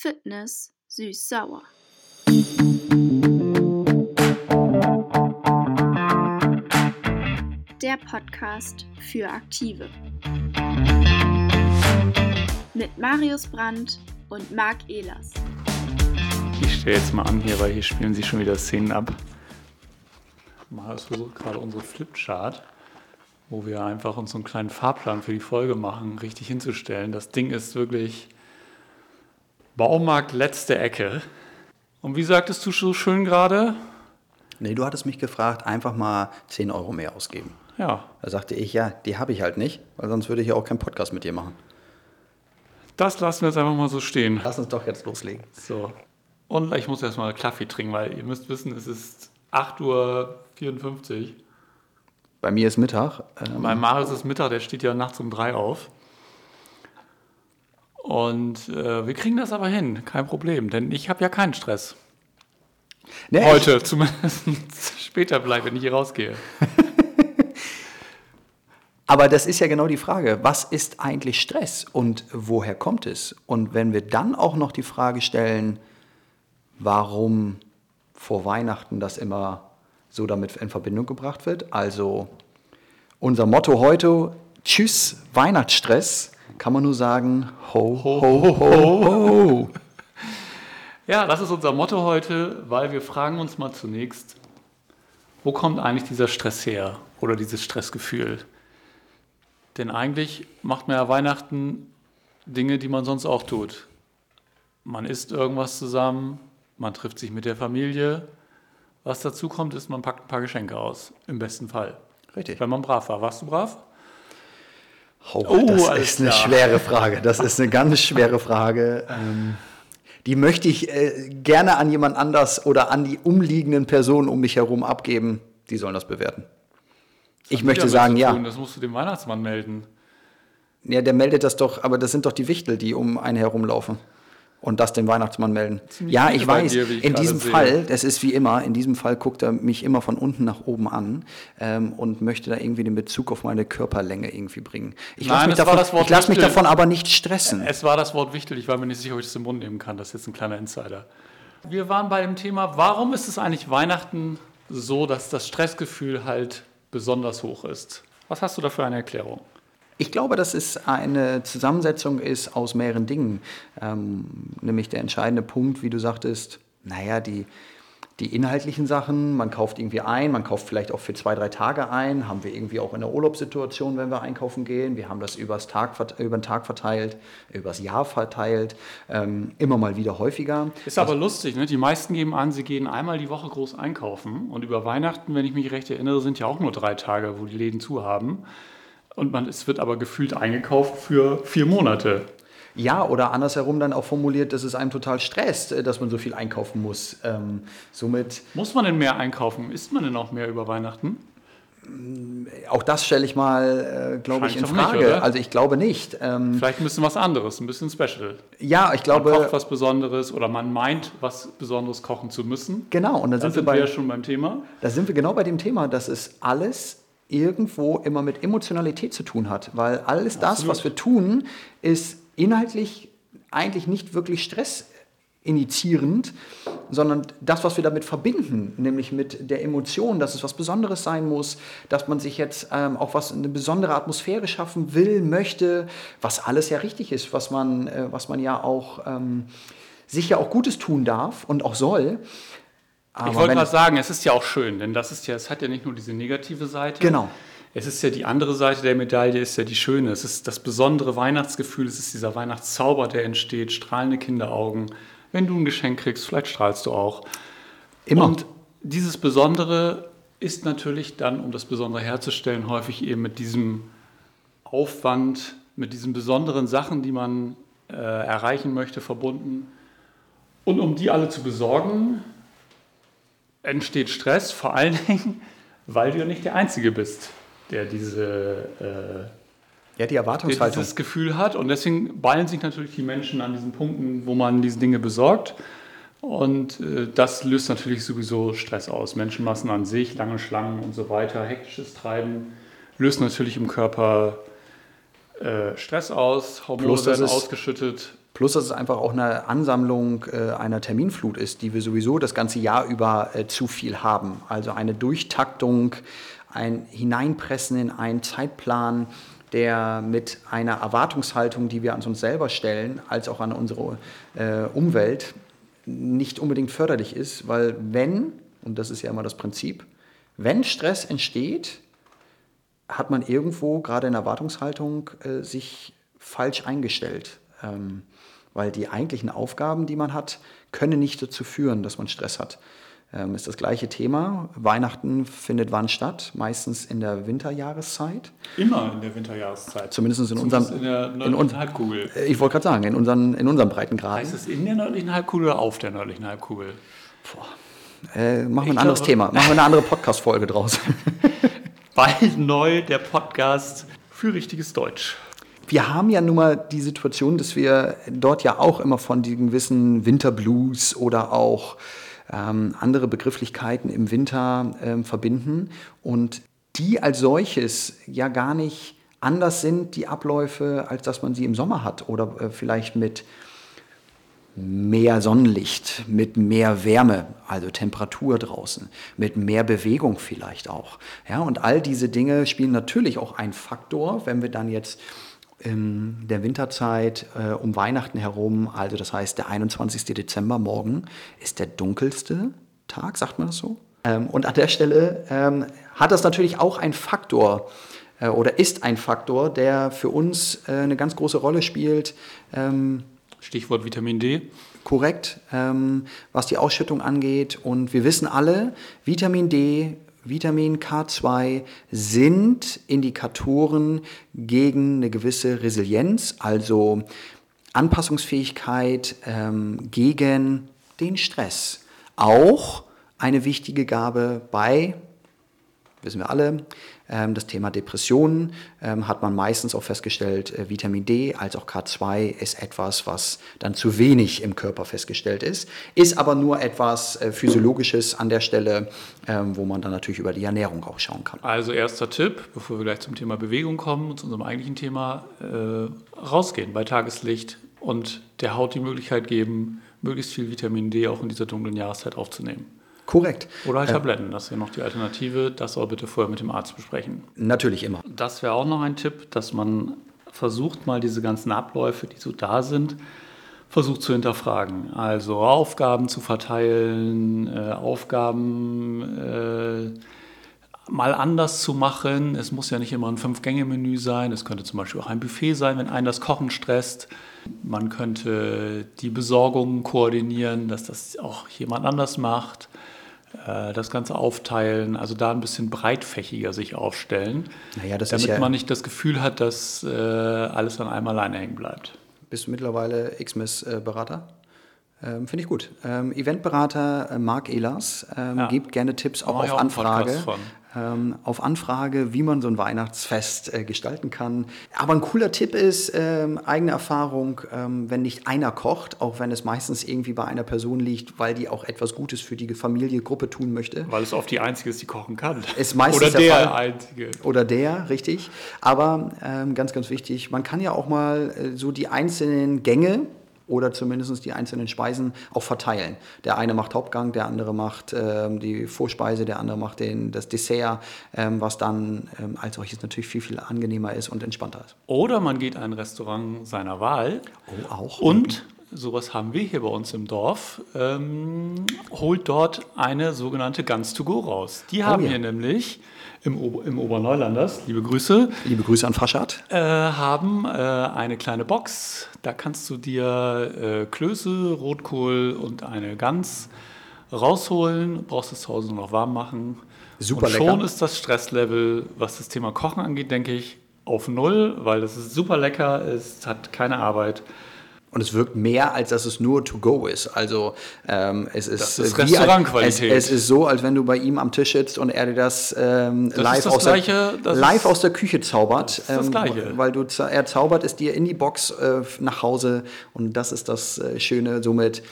Fitness süß-sauer. Der Podcast für Aktive. Mit Marius Brandt und Marc Ehlers. Ich stehe jetzt mal an hier, weil hier spielen sie schon wieder Szenen ab. Marius versucht gerade unsere Flipchart, wo wir einfach uns so einen kleinen Fahrplan für die Folge machen, richtig hinzustellen. Das Ding ist wirklich Baumarkt letzte Ecke. Und wie sagtest du so schön gerade? Nee, du hattest mich gefragt, einfach mal 10 Euro mehr ausgeben. Ja, Da sagte ich, ja, die habe ich halt nicht, weil sonst würde ich ja auch keinen Podcast mit dir machen. das lassen wir jetzt einfach mal so stehen. Lass uns doch jetzt loslegen. So. Und ich muss erstmal Kaffee trinken, weil ihr müsst wissen, es ist 8.54 Uhr. Bei mir ist Mittag. Ähm, Bei Marius ist Mittag, der steht ja nachts um drei auf. Und äh, wir kriegen das aber hin, kein Problem, denn ich habe ja keinen Stress. nee, Heute, zumindest später bleibe, wenn ich hier rausgehe. Aber das ist ja genau die Frage, was ist eigentlich Stress und woher kommt es? Und wenn wir dann auch noch die Frage stellen, warum vor Weihnachten das immer so damit in Verbindung gebracht wird, also unser Motto heute, tschüss Weihnachtsstress, kann man nur sagen, ho, ho, ho, ho. Ja, das ist unser Motto heute, weil wir fragen uns mal zunächst, wo kommt eigentlich dieser Stress her oder dieses Stressgefühl? Denn eigentlich macht man ja Weihnachten Dinge, die man sonst auch tut. Man isst irgendwas zusammen, man trifft sich mit der Familie. Was dazu kommt, ist, man packt ein paar Geschenke aus, im besten Fall. Richtig. Wenn man brav war. Warst du brav? Oh, Oh, das ist eine klar. schwere Frage. Das ist eine ganz schwere Frage. Ähm, die möchte ich äh, gerne an jemand anders oder an die umliegenden Personen um mich herum abgeben. Die sollen das bewerten. Ich Hat möchte sagen, ja. Das musst du dem Weihnachtsmann melden. Ja, der meldet das doch, aber das sind doch die Wichtel, die um einen herumlaufen und das dem Weihnachtsmann melden. Ziemlich ja, ich weiß, dir, ich in diesem sehe. Fall, das ist wie immer, in diesem Fall guckt er mich immer von unten nach oben an ähm, und möchte da irgendwie den Bezug auf meine Körperlänge irgendwie bringen. Ich lasse mich, davon, ich lass mich davon aber nicht stressen. Es war das Wort wichtig, ich war mir nicht sicher, ob ich das im Mund nehmen kann. Das ist jetzt ein kleiner Insider. Wir waren bei dem Thema, warum ist es eigentlich Weihnachten so, dass das Stressgefühl halt besonders hoch ist? Was hast du da für eine Erklärung? Ich glaube, dass es eine Zusammensetzung ist aus mehreren Dingen. Ähm, nämlich der entscheidende Punkt, wie du sagtest, naja, die, die inhaltlichen Sachen, man kauft irgendwie ein, man kauft vielleicht auch für zwei, drei Tage ein, haben wir irgendwie auch in der Urlaubssituation, wenn wir einkaufen gehen. Wir haben das übers Tag, über den Tag verteilt, übers Jahr verteilt, ähm, immer mal wieder häufiger. Ist aber lustig, ne? Die meisten geben an, sie gehen einmal die Woche groß einkaufen. Und über Weihnachten, wenn ich mich recht erinnere, sind ja auch nur drei Tage, wo die Läden zu haben. Und man, es wird aber gefühlt eingekauft für vier Monate. Ja, oder andersherum dann auch formuliert, dass es einem total stresst, äh, dass man so viel einkaufen muss. Ähm, somit Muss man denn mehr einkaufen? Isst man denn auch mehr über Weihnachten? Auch das stelle ich mal, äh, glaube ich, in nicht, Frage. oder? also ich glaube nicht. Ähm, Vielleicht ein bisschen was anderes, ein bisschen special. ja, ich Man kocht glaube, was Besonderes oder man meint, was Besonderes kochen zu müssen. genau. Und da Da sind, wir wir bei, ja schon beim Thema. da sind wir genau bei dem Thema, dass es alles irgendwo immer mit Emotionalität zu tun hat. Weil alles das, Absolut. was wir tun, ist inhaltlich eigentlich nicht wirklich Stress initiierend, sondern das, was wir damit verbinden, nämlich mit der Emotion, dass es was Besonderes sein muss, dass man sich jetzt ähm, auch was eine besondere Atmosphäre schaffen will, möchte, was alles ja richtig ist, was man, äh, was man ja auch ähm, sich ja auch Gutes tun darf und auch soll. Aber ich wollte gerade sagen, es ist ja auch schön, denn das ist ja, es hat ja nicht nur diese negative Seite. Genau. Es ist ja die andere Seite der Medaille, ist ja die schöne. Es ist das besondere Weihnachtsgefühl, es ist dieser Weihnachtszauber, der entsteht, strahlende Kinderaugen. Wenn du ein Geschenk kriegst, vielleicht strahlst du auch. Immer. Und dieses Besondere ist natürlich dann, um das Besondere herzustellen, häufig eben mit diesem Aufwand, mit diesen besonderen Sachen, die man äh, erreichen möchte, verbunden. Und um die alle zu besorgen, entsteht Stress, vor allen Dingen, weil du ja nicht der Einzige bist, der diese äh, ja, die der Erwartungshaltung. dieses Gefühl hat. Und deswegen ballen sich natürlich die Menschen an diesen Punkten, wo man diese Dinge besorgt. Und äh, das löst natürlich sowieso Stress aus. Menschenmassen an sich, lange Schlangen und so weiter, hektisches Treiben löst natürlich im Körper äh, Stress aus, Hormone Plus, werden es- ausgeschüttet. Plus, dass es einfach auch eine Ansammlung äh, einer Terminflut ist, die wir sowieso das ganze Jahr über äh, zu viel haben. Also eine Durchtaktung, ein Hineinpressen in einen Zeitplan, der mit einer Erwartungshaltung, die wir an uns selber stellen, als auch an unsere äh, Umwelt, nicht unbedingt förderlich ist, weil wenn, und das ist ja immer das Prinzip, wenn Stress entsteht, hat man irgendwo gerade in Erwartungshaltung äh, sich falsch eingestellt. Ähm, weil die eigentlichen Aufgaben, die man hat, können nicht dazu führen, dass man Stress hat. Ähm, ist das gleiche Thema. Weihnachten findet wann statt? Meistens in der Winterjahreszeit. Immer in der Winterjahreszeit. Zumindest in unserem. in der nördlichen Halbkugel. Äh, ich wollte gerade sagen, in unseren, in unseren Breitengraden. Heißt es in der nördlichen Halbkugel oder auf der nördlichen Halbkugel? Boah. Äh, machen wir ein anderes glaube, Thema. Machen wir eine andere Podcast-Folge draus. Bald neu der Podcast für richtiges Deutsch. Wir haben ja nun mal die Situation, dass wir dort ja auch immer von den gewissen Winterblues oder auch ähm, andere Begrifflichkeiten im Winter ähm, verbinden und die als solches ja gar nicht anders sind, die Abläufe, als dass man sie im Sommer hat oder äh, vielleicht mit mehr Sonnenlicht, mit mehr Wärme, also Temperatur draußen, mit mehr Bewegung vielleicht auch. Ja, und all diese Dinge spielen natürlich auch einen Faktor, wenn wir dann jetzt in der Winterzeit äh, um Weihnachten herum, also das heißt der 21. Dezember morgen, ist der dunkelste Tag, sagt man das so? Ähm, und an der Stelle ähm, hat das natürlich auch einen Faktor äh, oder ist ein Faktor, der für uns äh, eine ganz große Rolle spielt. Ähm, Stichwort Vitamin D. Korrekt, ähm, was die Ausschüttung angeht. Und wir wissen alle, Vitamin D Vitamin K2 sind Indikatoren gegen eine gewisse Resilienz, also Anpassungsfähigkeit ähm, gegen den Stress. Auch eine wichtige Gabe bei, wissen wir alle, das Thema Depressionen ähm, hat man meistens auch festgestellt, äh, Vitamin D als auch K2 ist etwas, was dann zu wenig im Körper festgestellt ist, ist aber nur etwas äh, Physiologisches an der Stelle, ähm, wo man dann natürlich über die Ernährung auch schauen kann. Also erster Tipp, bevor wir gleich zum Thema Bewegung kommen, zu unserem eigentlichen Thema, äh, rausgehen bei Tageslicht und der Haut die Möglichkeit geben, möglichst viel Vitamin D auch in dieser dunklen Jahreszeit aufzunehmen. Korrekt. Oder halt Tabletten, das wäre noch die Alternative. Das aber bitte vorher mit dem Arzt besprechen. Natürlich immer. Das wäre auch noch ein Tipp, dass man versucht, mal diese ganzen Abläufe, die so da sind, versucht zu hinterfragen. Also Aufgaben zu verteilen, äh, Aufgaben äh, mal anders zu machen. Es muss ja nicht immer ein Fünf-Gänge-Menü sein. Es könnte zum Beispiel auch ein Buffet sein, wenn einen das Kochen stresst. Man könnte die Besorgung koordinieren, dass das auch jemand anders macht. Äh, das Ganze aufteilen, also da ein bisschen breitfächiger sich aufstellen, naja, damit ja man nicht das Gefühl hat, dass äh, alles an einem alleine hängen bleibt. Bist du mittlerweile XMIS-Berater? Ähm, Finde ich gut. Ähm, Eventberater äh, Marc Ehlers ähm, ja. gibt gerne Tipps auch auf Anfrage ähm, auf Anfrage, wie man so ein Weihnachtsfest äh, gestalten kann. Aber ein cooler Tipp ist, ähm, eigene Erfahrung, ähm, wenn nicht einer kocht, auch wenn es meistens irgendwie bei einer Person liegt, weil die auch etwas Gutes für die Familie, Gruppe tun möchte. Weil es oft die Einzige ist, die kochen kann. Ist meistens Oder der, der Einzige. Oder der, richtig. Aber ganz, ganz wichtig, man kann ja auch mal äh, so die einzelnen Gänge, oder zumindest die einzelnen Speisen auch verteilen. Der eine macht Hauptgang, der andere macht ähm, die Vorspeise, der andere macht den, das Dessert, ähm, was dann ähm, als solches natürlich viel, viel angenehmer ist und entspannter ist. Oder man geht in ein Restaurant seiner Wahl. Oh, auch. Und sowas haben wir hier bei uns im Dorf, ähm, holt dort eine sogenannte Guns to Go raus. Die oh haben oh, ja. hier nämlich im, Ober im Oberneulanders, liebe Grüße. Liebe Grüße an Faschat. Äh, haben äh, eine kleine Box. Da kannst du dir äh, Klöße, Rotkohl und eine Gans rausholen. Brauchst es zu Hause nur noch warm machen. Super und lecker. schon ist das Stresslevel, was das Thema Kochen angeht, denke ich, auf Null, weil das ist super lecker, es hat keine Arbeit. Und es wirkt mehr, als dass es nur to go ist. Also ähm, es ist, das ist Restaurantqualität. Es, es, ist so, als wenn du bei ihm am Tisch sitzt und er dir das, ähm, das live, das aus, Gleiche, der, live aus der Küche zaubert. Das ist das ähm, Gleiche. Weil du, er zaubert es dir in die Box äh, nach Hause und das ist das äh, Schöne. Somit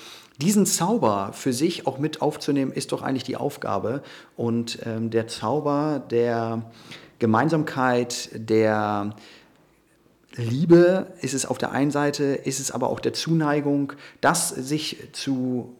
diesen Zauber für sich auch mit aufzunehmen, ist doch eigentlich die Aufgabe. Und ähm, der Zauber der Gemeinsamkeit, der Liebe ist es auf der einen Seite, ist es aber auch der Zuneigung, das sich zu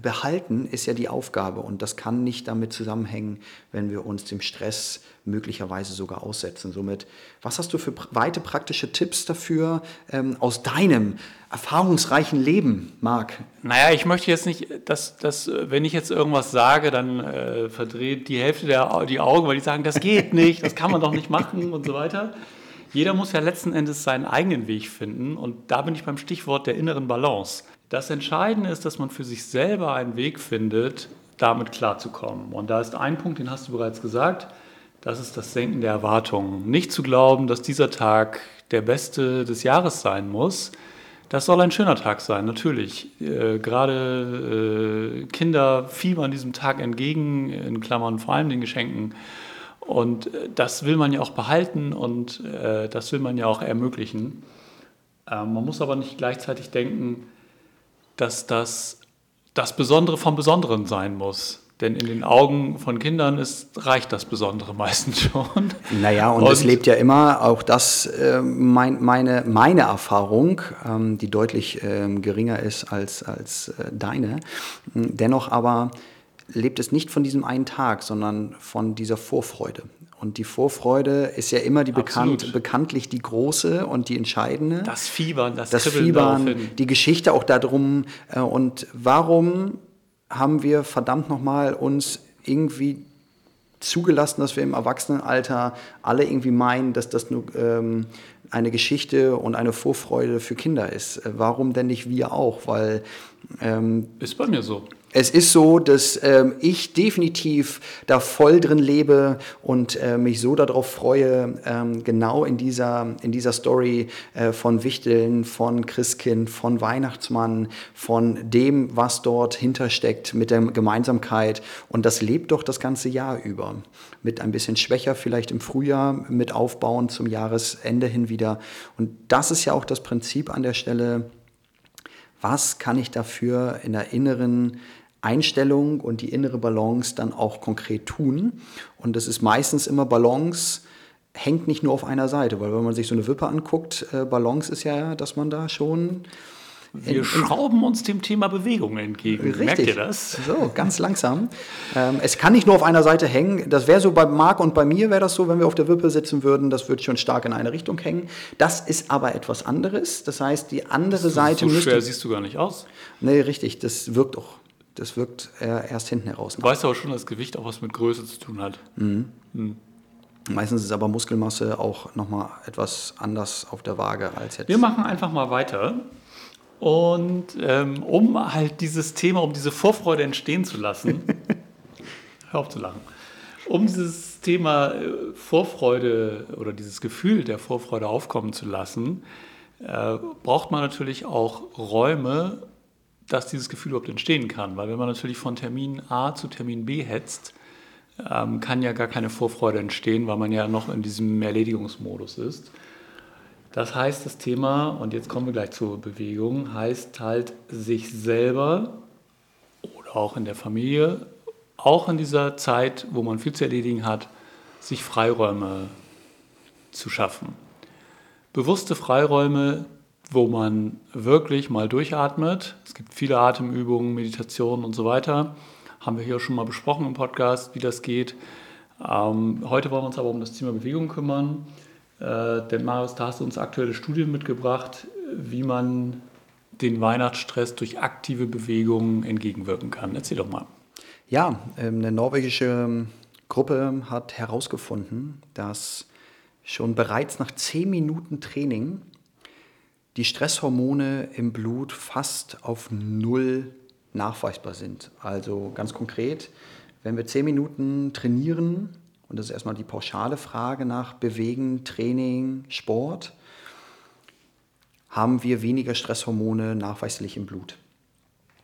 behalten, ist ja die Aufgabe und das kann nicht damit zusammenhängen, wenn wir uns dem Stress möglicherweise sogar aussetzen. Somit, was hast du für weite praktische Tipps dafür ähm, aus deinem erfahrungsreichen Leben, Marc? Naja, ich möchte jetzt nicht, dass, dass wenn ich jetzt irgendwas sage, dann äh, verdreht die Hälfte der die Augen, weil die sagen, das geht nicht, das kann man doch nicht machen und so weiter. Jeder muss ja letzten Endes seinen eigenen Weg finden und da bin ich beim Stichwort der inneren Balance. Das Entscheidende ist, dass man für sich selber einen Weg findet, damit klarzukommen. Und da ist ein Punkt, den hast du bereits gesagt, das ist das Senken der Erwartungen. Nicht zu glauben, dass dieser Tag der beste des Jahres sein muss. Das soll ein schöner Tag sein, natürlich. Äh, gerade äh, Kinder fiebern diesem Tag entgegen, in Klammern vor allem den Geschenken. Und äh, das will man ja auch behalten und äh, das will man ja auch ermöglichen. Ähm, man muss aber nicht gleichzeitig denken, dass das das Besondere vom Besonderen sein muss. Denn in den Augen von Kindern ist, reicht das Besondere meistens schon. Naja, und, und es lebt ja immer, auch das äh, mein, meine, meine Erfahrung, ähm, die deutlich ähm, geringer ist als, als äh, deine. Dennoch aber lebt es nicht von diesem einen Tag, sondern von dieser Vorfreude. Und die Vorfreude ist ja immer die bekannt, bekanntlich die große und die entscheidende. Das Fiebern, das, das Fiebern, die Geschichte auch darum. Äh, und warum haben wir verdammt nochmal uns irgendwie zugelassen, dass wir im Erwachsenenalter alle irgendwie meinen, dass das nur ähm, eine Geschichte und eine Vorfreude für Kinder ist. Warum denn nicht wir auch? Weil ähm, ist bei mir so. Es ist so, dass ähm, ich definitiv da voll drin lebe und äh, mich so darauf freue, ähm, genau in dieser, in dieser Story äh, von Wichteln, von Christkind, von Weihnachtsmann, von dem, was dort hintersteckt mit der Gemeinsamkeit. Und das lebt doch das ganze Jahr über. Mit ein bisschen schwächer vielleicht im Frühjahr, mit Aufbauen zum Jahresende hin wieder. Und das ist ja auch das Prinzip an der Stelle. Was kann ich dafür in der inneren Einstellung und die innere Balance dann auch konkret tun. Und das ist meistens immer Balance, hängt nicht nur auf einer Seite, weil wenn man sich so eine Wippe anguckt, äh, Balance ist ja, dass man da schon. Wir schrauben uns dem Thema Bewegung entgegen. Richtig. Merkt ihr das? So, ganz langsam. Ähm, es kann nicht nur auf einer Seite hängen. Das wäre so bei Marc und bei mir wäre das so, wenn wir auf der Wippe sitzen würden, das würde schon stark in eine Richtung hängen. Das ist aber etwas anderes. Das heißt, die andere Seite so müsste. schwer siehst du gar nicht aus. Nee, richtig. Das wirkt auch das wirkt erst hinten heraus. Du weißt aber schon, dass Gewicht auch was mit Größe zu tun hat. Mhm. Mhm. Meistens ist aber Muskelmasse auch nochmal etwas anders auf der Waage als jetzt. Wir machen einfach mal weiter. Und ähm, um halt dieses Thema, um diese Vorfreude entstehen zu lassen, hör auf zu lachen, um dieses Thema äh, Vorfreude oder dieses Gefühl der Vorfreude aufkommen zu lassen, äh, braucht man natürlich auch Räume, dass dieses Gefühl überhaupt entstehen kann. Weil wenn man natürlich von Termin A zu Termin B hetzt, ähm, kann ja gar keine Vorfreude entstehen, weil man ja noch in diesem Erledigungsmodus ist. Das heißt, das Thema, und jetzt kommen wir gleich zur Bewegung, heißt halt sich selber oder auch in der Familie, auch in dieser Zeit, wo man viel zu erledigen hat, sich Freiräume zu schaffen. Bewusste Freiräume, wo man wirklich mal durchatmet. Es gibt viele Atemübungen, Meditationen und so weiter. Haben wir hier schon mal besprochen im Podcast, wie das geht. Ähm, heute wollen wir uns aber um das Thema Bewegung kümmern. Äh, denn Marius, da hast du uns aktuelle Studien mitgebracht, wie man den Weihnachtsstress durch aktive Bewegungen entgegenwirken kann. Erzähl doch mal. Ja, ähm, eine norwegische Gruppe hat herausgefunden, dass schon bereits nach zehn Minuten Training die Stresshormone im Blut fast auf Null nachweisbar sind. Also ganz konkret, wenn wir zehn Minuten trainieren, und das ist erstmal die pauschale Frage nach Bewegen, Training, Sport, haben wir weniger Stresshormone nachweislich im Blut.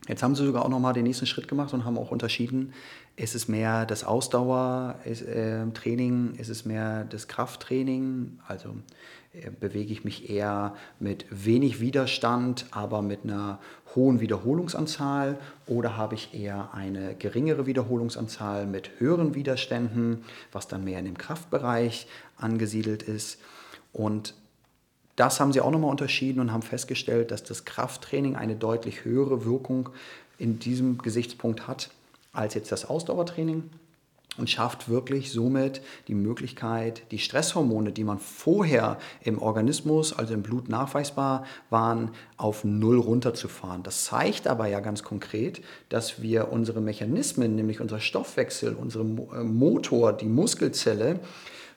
Jetzt haben sie sogar auch nochmal den nächsten Schritt gemacht und haben auch unterschieden, ist es mehr das Ausdauertraining, äh, ist es mehr das Krafttraining, also äh, bewege ich mich eher mit wenig Widerstand, aber mit einer hohen Wiederholungsanzahl oder habe ich eher eine geringere Wiederholungsanzahl mit höheren Widerständen, was dann mehr in dem Kraftbereich angesiedelt ist. Und das haben sie auch nochmal unterschieden und haben festgestellt, dass das Krafttraining eine deutlich höhere Wirkung in diesem Gesichtspunkt hat als jetzt das Ausdauertraining und schafft wirklich somit die Möglichkeit, die Stresshormone, die man vorher im Organismus, also im Blut nachweisbar waren, auf Null runterzufahren. Das zeigt aber ja ganz konkret, dass wir unsere Mechanismen, nämlich unser Stoffwechsel, unsere äh, Motor, die Muskelzelle,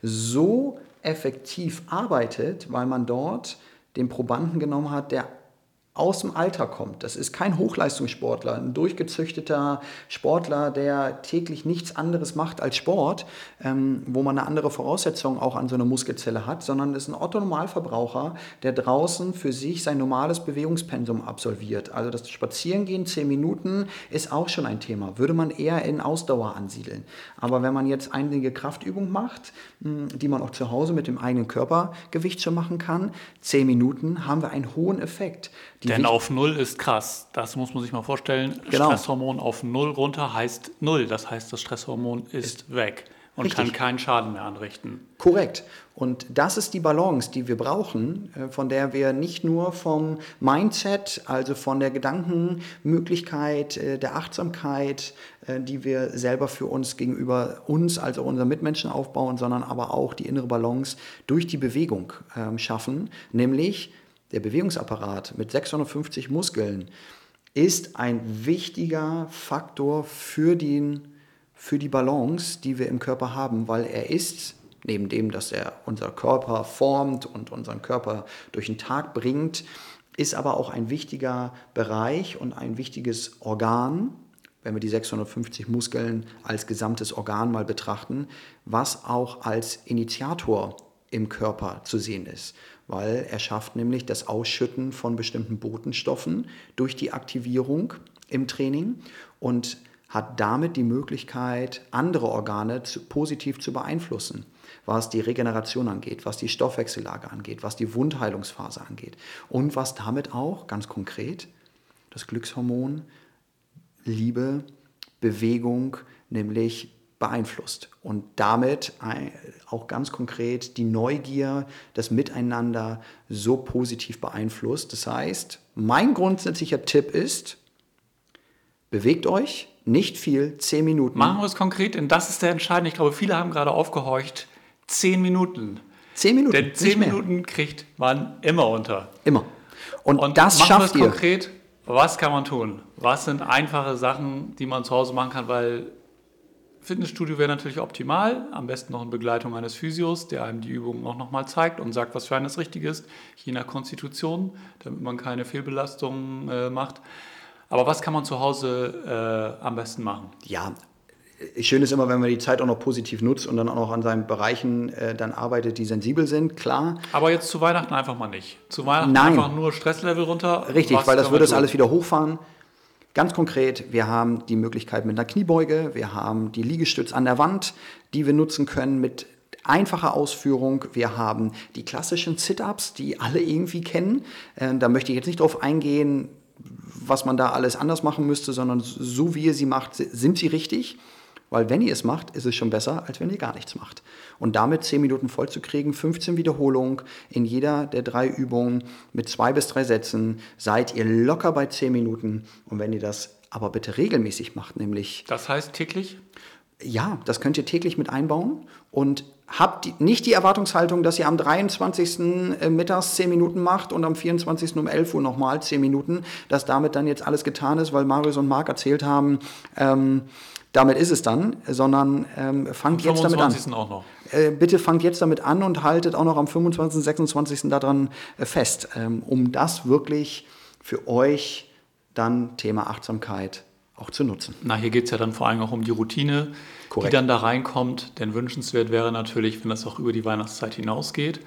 so effektiv arbeitet, weil man dort den Probanden genommen hat, der aus dem Alter kommt. Das ist kein Hochleistungssportler, ein durchgezüchteter Sportler, der täglich nichts anderes macht als Sport, ähm, wo man eine andere Voraussetzung auch an so einer Muskelzelle hat, sondern ist ein Otto-Normalverbraucher, der draußen für sich sein normales Bewegungspensum absolviert. Also das Spazierengehen, zehn Minuten, ist auch schon ein Thema. Würde man eher in Ausdauer ansiedeln. Aber wenn man jetzt einige Kraftübungen macht, die man auch zu Hause mit dem eigenen Körpergewicht schon machen kann, zehn Minuten haben wir einen hohen Effekt. Denn auf Null ist krass. Das muss man sich mal vorstellen. Genau. Stresshormon auf Null runter heißt Null. Das heißt, das Stresshormon ist, ist weg und richtig. kann keinen Schaden mehr anrichten. Korrekt. Und das ist die Balance, die wir brauchen, äh, von der wir nicht nur vom Mindset, also von der Gedankenmöglichkeit, äh, der Achtsamkeit, äh, die wir selber für uns gegenüber uns, also unseren Mitmenschen aufbauen, sondern aber auch die innere Balance durch die Bewegung ähm, schaffen, nämlich der Bewegungsapparat mit 650 Muskeln ist ein wichtiger Faktor für, den, für die Balance, die wir im Körper haben, weil er ist, neben dem, dass er unser Körper formt und unseren Körper durch den Tag bringt, ist aber auch ein wichtiger Bereich und ein wichtiges Organ, wenn wir die 650 Muskeln als gesamtes Organ mal betrachten, was auch als Initiator im Körper zu sehen ist weil er schafft nämlich das Ausschütten von bestimmten Botenstoffen durch die Aktivierung im Training und hat damit die Möglichkeit, andere Organe zu, positiv zu beeinflussen, was die Regeneration angeht, was die Stoffwechsellage angeht, was die Wundheilungsphase angeht. Und was damit auch ganz konkret das Glückshormon Liebe, Bewegung, nämlich beeinflusst und damit auch ganz konkret die Neugier, das Miteinander so positiv beeinflusst. Das heißt, mein grundsätzlicher Tipp ist, bewegt euch, nicht viel, zehn Minuten. Machen wir es konkret, denn das ist der entscheidende. Ich glaube, viele haben gerade aufgehorcht, zehn Minuten. Zehn Minuten. Denn zehn Minuten kriegt man immer unter. Immer. Und, und das machen schafft wir es konkret. Was kann man tun? Was sind einfache Sachen, die man zu Hause machen kann? Weil Fitnessstudio wäre natürlich optimal, am besten noch in Begleitung eines Physios, der einem die Übungen auch nochmal zeigt und sagt, was für einen das richtig ist, je nach Konstitution, damit man keine Fehlbelastungen äh, macht. Aber was kann man zu Hause äh, am besten machen? Ja, schön ist immer, wenn man die Zeit auch noch positiv nutzt und dann auch noch an seinen Bereichen äh, dann arbeitet, die sensibel sind, klar. Aber jetzt zu Weihnachten einfach mal nicht. Zu Weihnachten Nein. einfach nur Stresslevel runter. Richtig, weil das würde es alles wieder hochfahren. Ganz konkret, wir haben die Möglichkeit mit einer Kniebeuge, wir haben die Liegestütz an der Wand, die wir nutzen können mit einfacher Ausführung. Wir haben die klassischen Sit-ups, die alle irgendwie kennen. Äh, da möchte ich jetzt nicht drauf eingehen, was man da alles anders machen müsste, sondern so wie ihr sie macht, sind sie richtig. Weil wenn ihr es macht, ist es schon besser, als wenn ihr gar nichts macht. Und damit 10 Minuten voll zu kriegen, 15 Wiederholungen in jeder der drei Übungen mit zwei bis drei Sätzen, seid ihr locker bei 10 Minuten. Und wenn ihr das aber bitte regelmäßig macht, nämlich... Das heißt täglich? Ja, das könnt ihr täglich mit einbauen und habt nicht die Erwartungshaltung, dass ihr am 23. Äh, mittags 10 Minuten macht und am 24. um 11 Uhr nochmal 10 Minuten, dass damit dann jetzt alles getan ist, weil Marius und Marc erzählt haben, ähm, damit ist es dann, sondern ähm, fangt jetzt damit an. Auch noch. Äh, bitte fangt jetzt damit an und haltet auch noch am 25., 26. daran äh, fest, ähm, um das wirklich für euch dann Thema Achtsamkeit auch zu nutzen. Na, hier geht es ja dann vor allem auch um die Routine, Korrekt. die dann da reinkommt. Denn wünschenswert wäre natürlich, wenn das auch über die Weihnachtszeit hinausgeht.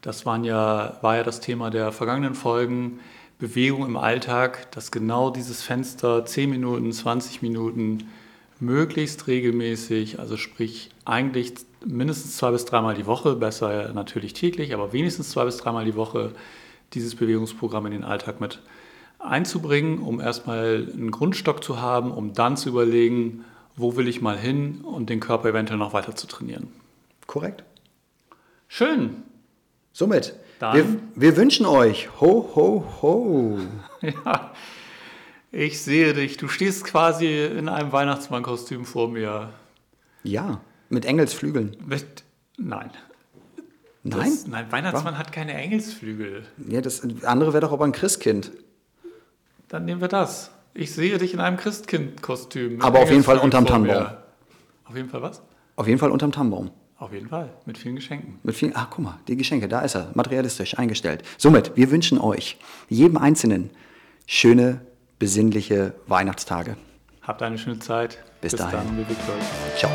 Das waren ja, war ja das Thema der vergangenen Folgen. Bewegung im Alltag, dass genau dieses Fenster 10 Minuten, 20 Minuten möglichst regelmäßig, also sprich eigentlich mindestens zwei bis dreimal die Woche, besser natürlich täglich, aber wenigstens zwei bis dreimal die Woche dieses Bewegungsprogramm in den Alltag mit einzubringen, um erstmal einen Grundstock zu haben, um dann zu überlegen, wo will ich mal hin und den Körper eventuell noch weiter zu trainieren. Korrekt. Schön. Somit Dann, Wir, wir wünschen euch ho, ho, ho. ja, ich sehe dich. Du stehst quasi in einem Weihnachtsmannkostüm vor mir. Ja, mit Engelsflügeln. Mit, nein. Nein? Das, nein, Weihnachtsmann hat keine Engelsflügel. Ja, das andere wäre doch aber ein Christkind. Dann nehmen wir das. Ich sehe dich in einem Christkind-Kostüm. Aber auf jeden Fall unterm Tannenbaum. Auf jeden Fall was? Auf jeden Fall unterm Tannenbaum. Auf jeden Fall. Mit vielen Geschenken. Mit vielen, ach guck mal, die Geschenke, da ist er, materialistisch eingestellt. Somit, wir wünschen euch, jedem Einzelnen, schöne, besinnliche Weihnachtstage. Habt eine schöne Zeit. Bis dahin. dann. Ciao.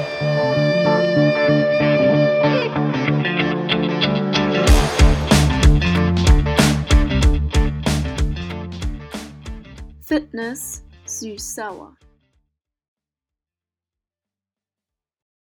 Fitness süß-sauer.